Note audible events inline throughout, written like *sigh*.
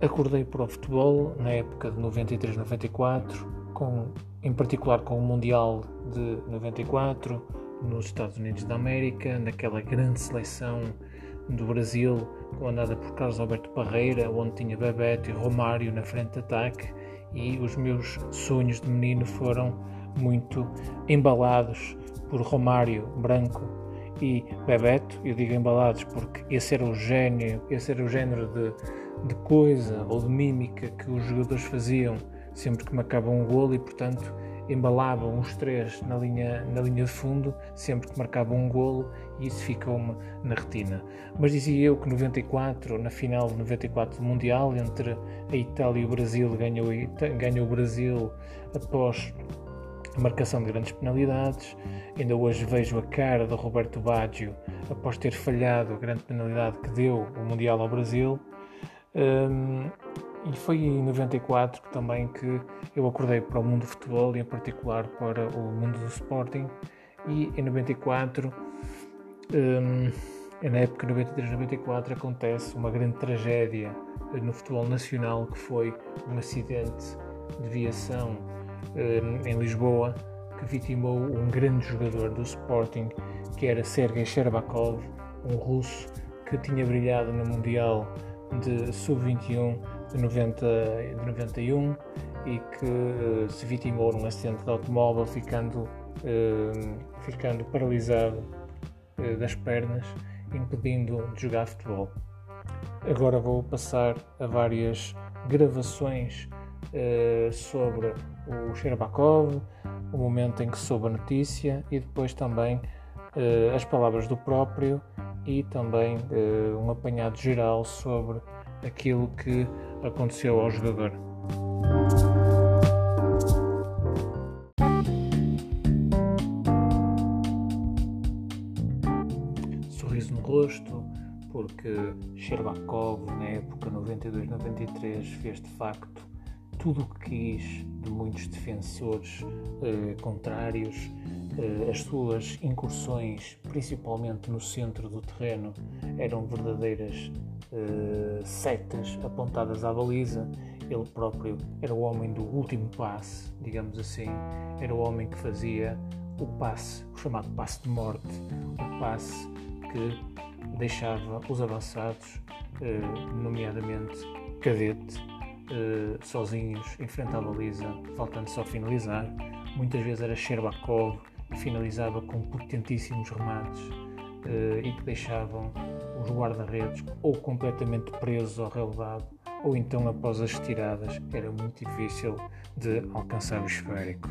acordei para o futebol na época de 93-94, com, em particular com o Mundial de 94 nos Estados Unidos da América, naquela grande seleção do Brasil, comandada por Carlos Alberto Parreira, onde tinha Bebeto e Romário na frente de ataque, e os meus sonhos de menino foram muito embalados por Romário Branco e Bebeto. Eu digo embalados porque esse era o gênio, esse era o género de, de coisa ou de mímica que os jogadores faziam sempre que marcavam um golo e, portanto, embalavam os três na linha, na linha de fundo sempre que marcavam um golo e isso ficou-me na retina. Mas dizia eu que 94, na final de 94 do Mundial, entre a Itália e o Brasil, ganhou, ganhou o Brasil após a marcação de grandes penalidades. Ainda hoje vejo a cara de Roberto Baggio após ter falhado a grande penalidade que deu o Mundial ao Brasil. Um, e foi em 94 também que eu acordei para o mundo do futebol e em particular para o mundo do Sporting. E em 94, um, na época 93-94, acontece uma grande tragédia no futebol nacional que foi um acidente de viação um, em Lisboa que vitimou um grande jogador do Sporting que era Sergei Sherbakov, um russo que tinha brilhado no Mundial de Sub-21 de, 90, de 91 e que uh, se vitimou num acidente de automóvel, ficando, uh, ficando paralisado uh, das pernas, impedindo de jogar futebol. Agora vou passar a várias gravações sobre o Sherbakov, o momento em que soube a notícia e depois também as palavras do próprio e também um apanhado geral sobre aquilo que aconteceu ao jogador. Sorriso no rosto, porque Sherbakov, na época 92-93, fez de facto tudo o que quis de muitos defensores eh, contrários. Eh, as suas incursões, principalmente no centro do terreno, eram verdadeiras eh, setas apontadas à baliza. Ele próprio era o homem do último passe, digamos assim, era o homem que fazia o passe, o chamado passe de morte, o passe que deixava os avançados, eh, nomeadamente Cadete, sozinhos em frente à baliza, faltando só finalizar. Muitas vezes era Sherbakov que finalizava com potentíssimos remates e que deixavam os guarda-redes ou completamente presos ao relevado ou então após as tiradas era muito difícil de alcançar o esférico.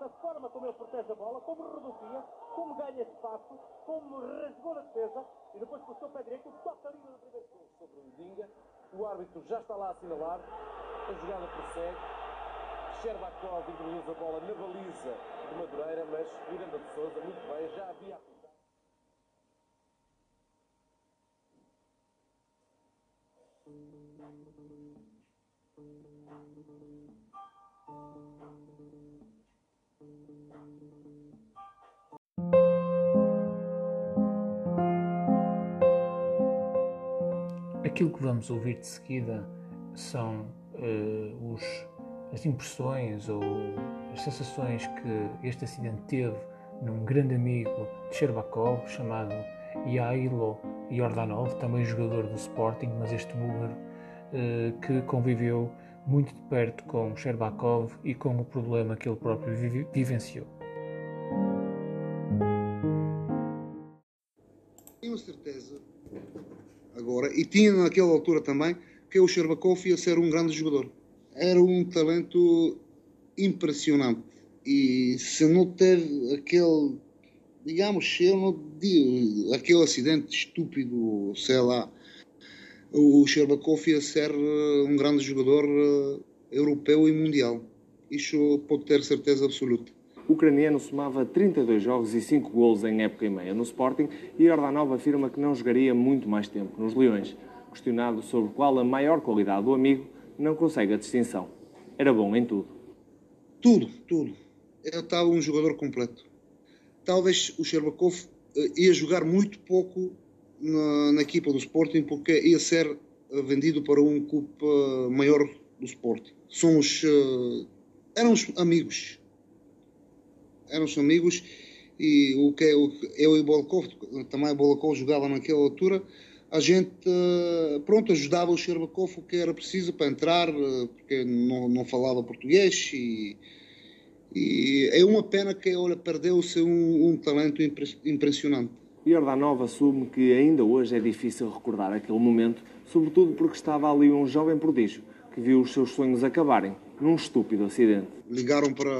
a forma como ele protege a bola, como reducia, como ganha espaço, como rasgou na defesa e depois passou o pé direito, toca a linha do primeiro sobre o Dinga. O árbitro já está lá a assinalar, a jogada prossegue. Sherbakov introduz a bola na baliza de Madureira, mas Miranda de Souza, muito bem, já havia apontado. Aquilo que vamos ouvir de seguida são uh, os as impressões ou as sensações que este acidente teve num grande amigo de Sherbakov chamado Yailo Yordanov, também jogador do Sporting, mas este búlgaro eh, que conviveu muito de perto com Sherbakov e com o problema que ele próprio vivenciou. Tinha naquela altura também, que o Sherbakov ia ser um grande jogador era um talento impressionante. E se não teve aquele, digamos, eu não digo, aquele acidente estúpido, sei lá, o Sherbakov ia ser eh, um grande jogador eh, europeu e mundial. Isso pode ter certeza absoluta. O ucraniano somava 32 jogos e 5 golos em época e meia no Sporting e Ordanov afirma que não jogaria muito mais tempo nos Leões. Questionado sobre qual a maior qualidade do amigo, não consegue a distinção. Era bom em tudo. Tudo, tudo. Eu estava um jogador completo. talvez o Sherbakov ia jogar muito pouco na, na, equipa do Sporting porque ia ser vendido para um clube maior do Sporting. Somos, uh, éramos amigos. Éramos amigos e o que eu e o Bolakov, também o Bolakov jogava naquela altura, a gente, uh, pronto, ajudava o Sherbakov o que era preciso para entrar, uh, porque não, não falava português e, e é uma pena que olha, perdeu-se um, um talento impressionante. Jordanov assume que ainda hoje é difícil recordar aquele momento, sobretudo porque estava ali um jovem prodígio que viu os seus sonhos acabarem num estúpido acidente. Ligaram para,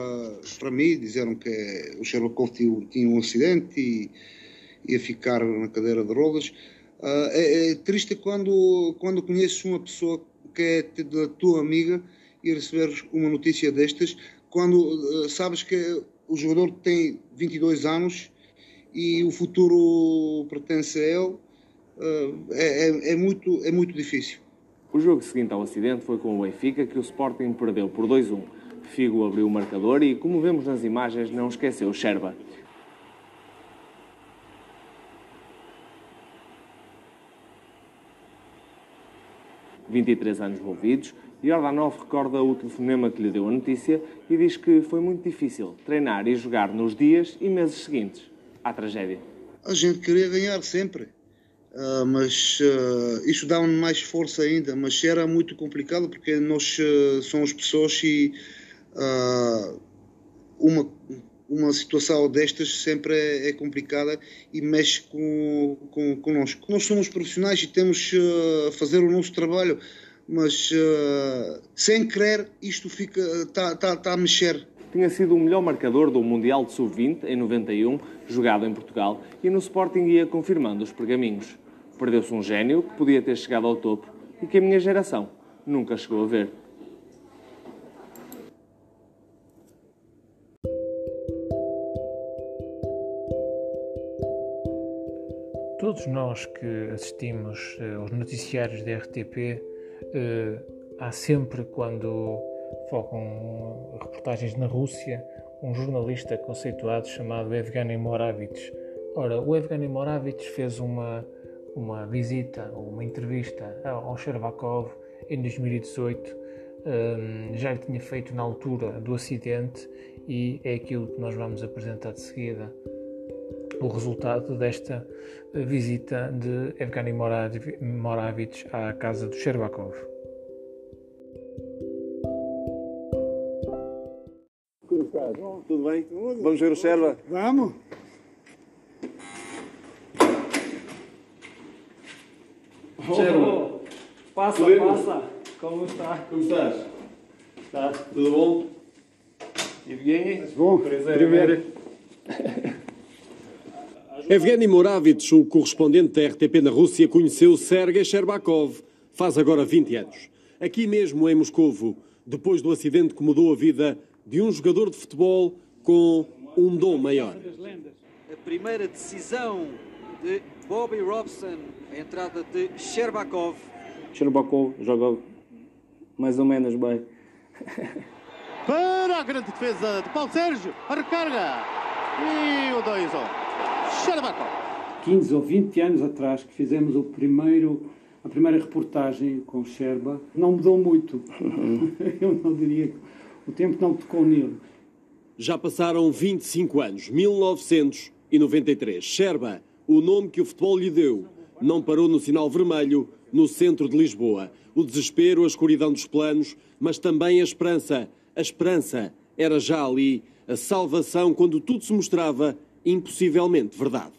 para mim, disseram que o Sherbakov tinha, tinha um acidente e ia ficar na cadeira de rodas. Uh, é, é, triste quando, quando conheces uma pessoa que é da tua amiga e receberes uma notícia destas, quando uh, sabes que o jogador tem 22 anos e o futuro pertence a ele, uh, é, é, é, muito, é muito difícil. O jogo seguinte ao acidente foi com o Benfica, que o Sporting perdeu por 2-1. Figo abriu o marcador e, como vemos nas imagens, não esqueceu Sherba. ...23 anos envolvidos, Jordanov recorda o telefonema que lhe deu a notícia e diz que foi muito difícil treinar e jogar nos dias e meses seguintes à tragédia. A gente queria ganhar sempre Uh, mas uh, isto dá-me mais força ainda, mas era muito complicado porque nós uh, somos pessoas e uma, uma situação destas sempre é, é complicada e mexe com, com, connosco. Nós somos profissionais e temos a fazer o nosso trabalho, mas sem querer isto fica está tá, tá a mexer tinha sido o melhor marcador do Mundial de Sub-20 em 91, jogado em Portugal, e no Sporting ia confirmando os pergaminhos. Perdeu-se um gênio que podia ter chegado ao topo e que a minha geração nunca chegou a ver. Todos nós que assistimos uh, aos noticiários da RTP, uh, há sempre, quando focam reportagens na Rússia, um jornalista conceituado chamado Evgeny Moravich. Ora, o Evgeny Moravich fez uma, uma visita uma entrevista ao Sherbakov em 2018. Um, já lhe tinha feito na altura do acidente e é aquilo que nós vamos apresentar de seguida. O resultado desta visita de Evgeny Moravich à casa do Sherbakov. Tudo bem? Vamos ver o Sherba? Vamos. Sherba. Passa, Podemos? passa. Como está? Como estás? Está. Tudo bom? Evgeny? Bom, primeiro. Evgeny Moravich, o correspondente da RTP na Rússia, conheceu Sergei Sherbakov faz agora 20 anos. Aqui mesmo em Moscovo, depois do acidente que mudou a vida de um jogador de futebol com um dom maior. A primeira decisão de Bobby Robson, a entrada de Sherbakov. Sherbakov joga mais ou menos bem. *laughs* Para a grande defesa de Paulo Sérgio, a recarga. E o 2 Sherbakov. 15 ou 20 anos atrás que fizemos o primeiro a primeira reportagem com Sherba não mudou muito. *laughs* Eu não diria que o tempo não tocou nele. Já passaram 25 anos, 1993. Sherba, o nome que o futebol lhe deu, não parou no sinal vermelho no centro de Lisboa. O desespero, a escuridão dos planos, mas também a esperança. A esperança era já ali a salvação quando tudo se mostrava impossivelmente verdade.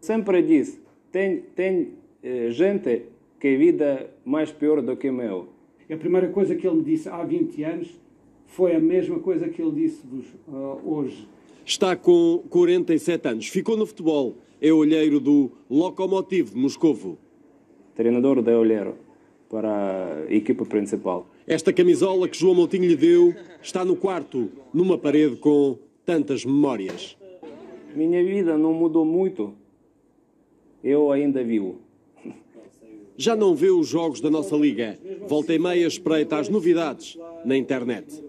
Sempre disse: tem, tem eh, gente que a vida mais pior do que o meu. A primeira coisa que ele me disse há 20 anos foi a mesma coisa que ele disse-vos uh, hoje. Está com 47 anos, ficou no futebol, é olheiro do Lokomotiv de Moscovo. Treinador da olheiro para a equipa principal. Esta camisola que João Moutinho lhe deu está no quarto, numa parede com tantas memórias. Minha vida não mudou muito. Eu ainda vivo. Já não vê os jogos da nossa liga. Volta e meia espreita as novidades na internet.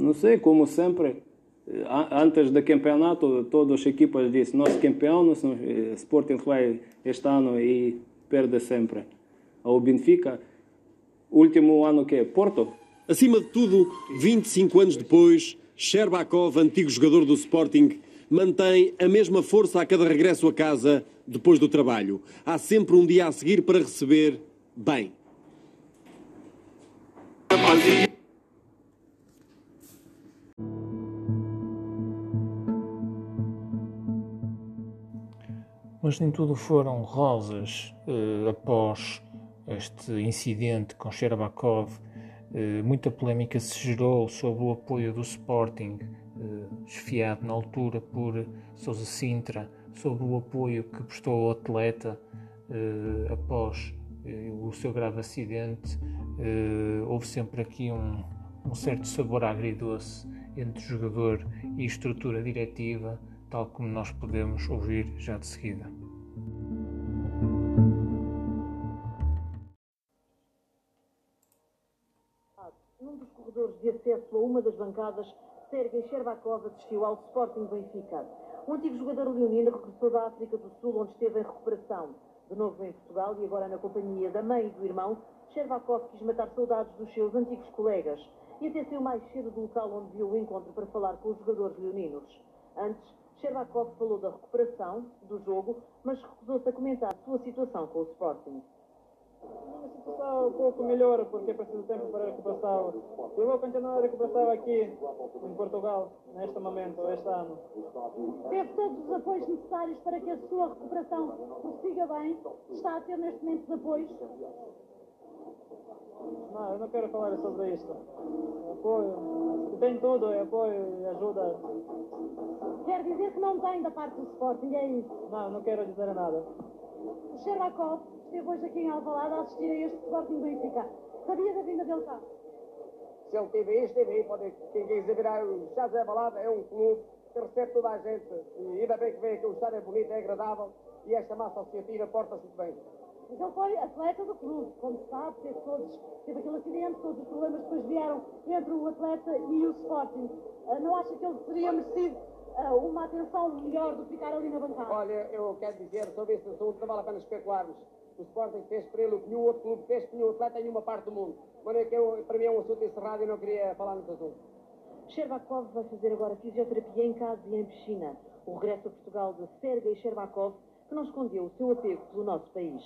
Não sei, como sempre, antes do campeonato, todas as equipas dizem nosso campeão, nosso Sporting vai este ano e perde sempre. O Benfica, último ano que é Porto. Acima de tudo, 25 anos depois, Sherbakov, antigo jogador do Sporting, mantém a mesma força a cada regresso a casa depois do trabalho. Há sempre um dia a seguir para receber bem. Mas nem tudo foram rosas eh, após este incidente com Sherbakov. Eh, muita polémica se gerou sobre o apoio do Sporting, eh, esfiado na altura por Sousa Sintra, sobre o apoio que prestou ao atleta eh, após eh, o seu grave acidente. Houve sempre aqui um, um certo sabor agridoce entre jogador e estrutura diretiva tal como nós podemos ouvir já de seguida. Num dos corredores de acesso a uma das bancadas, Sergei Sherbakov assistiu ao Sporting Benfica. O antigo jogador leonino regressou da África do Sul, onde esteve em recuperação. De novo em Portugal e agora na companhia da mãe e do irmão, Sherbakov quis matar saudades dos seus antigos colegas e até saiu mais cedo do local onde viu o encontro para falar com os jogadores leoninos. Antes, Sherbakov falou da recuperação do jogo, mas recusou-se a comentar a sua situação com o Sporting. Uma situação um pouco melhor, porque preciso de tempo para a recuperação. Eu vou continuar a recuperação aqui em Portugal, neste momento, este ano. Teve todos os apoios necessários para que a sua recuperação prossiga bem? Está a ter neste momento os apoios? Não, eu não quero falar sobre isto. Apoio, tem tudo, é apoio e ajuda. Quer dizer que não tem da parte do Sporting, é isso? Não, não quero dizer nada. O Sherbakov esteve hoje aqui em Alvalade a assistir a este Sporting Benfica. Sabia da vinda dele cá? Se ele esteve aí, esteve aí. Pode, quem quiser virar o Chaves é Balada é um clube que recebe toda a gente. E ainda bem que vem aqui, o estádio é bonito, é agradável e esta massa associativa porta-se muito bem. Mas ele foi atleta do clube, como se sabe, teve, todos, teve aquele acidente, todos os problemas depois vieram entre o atleta e o Sporting. Uh, não acha que ele teria merecido uma atenção melhor do que ficar ali na bancada? Olha, eu quero dizer sobre esse assunto, não vale a pena especularmos. O Sporting fez para ele o que nenhum outro clube fez, que nenhum atleta em nenhuma parte do mundo. Mas é que eu, para mim é um assunto encerrado e não queria falar nesse assunto. Sherbakov vai fazer agora fisioterapia em casa e em piscina. O regresso a Portugal de Sergei Sherbakov, que não escondeu o seu apego pelo nosso país.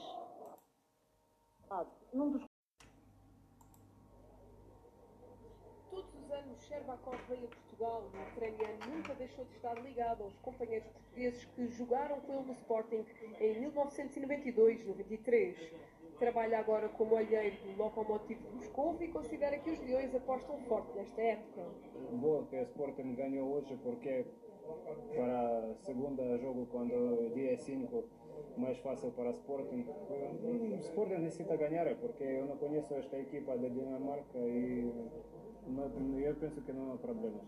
Num dos... Todos os anos, Sherbakov veio a Portugal. O ucraniano nunca deixou de estar ligado aos companheiros portugueses que jogaram com ele no Sporting em 1992-93. Trabalha agora como olheiro do Lokomotiv Moscou e considera que os Leões apostam forte nesta época. Boa que o Sporting ganhou hoje porque para a segunda jogo quando dia 5 mais fácil para o Sporting. O Sporting necessita ganhar porque eu não conheço esta equipa da Dinamarca e eu penso que não há problemas.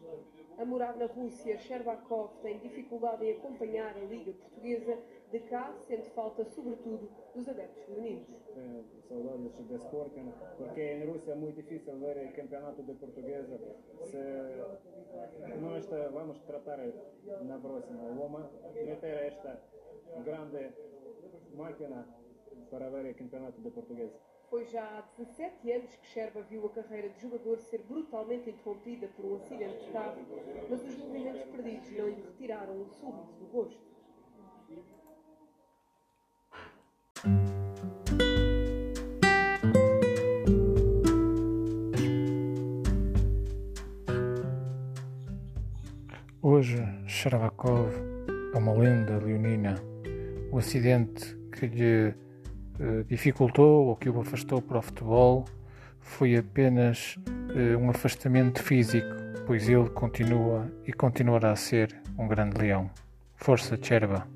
A morar na Rússia, Sherbakov tem dificuldade em acompanhar a Liga Portuguesa de cá, sente falta sobretudo dos adeptos femininos. É, saudades do Sporting, porque em Rússia é muito difícil ver o campeonato de portuguesa. Se nós vamos tratar na próxima, vamos meter esta grande máquina para ver o campeonato de português. Foi já há 17 anos que Sherba viu a carreira de jogador ser brutalmente interrompida por um acidente de carro, mas os movimentos perdidos não lhe retiraram o súbito do gosto. Hoje, Sherbakov é uma lenda leonina. O acidente que lhe dificultou ou que o afastou para o futebol foi apenas eh, um afastamento físico, pois ele continua e continuará a ser um grande leão. Força, Cherba!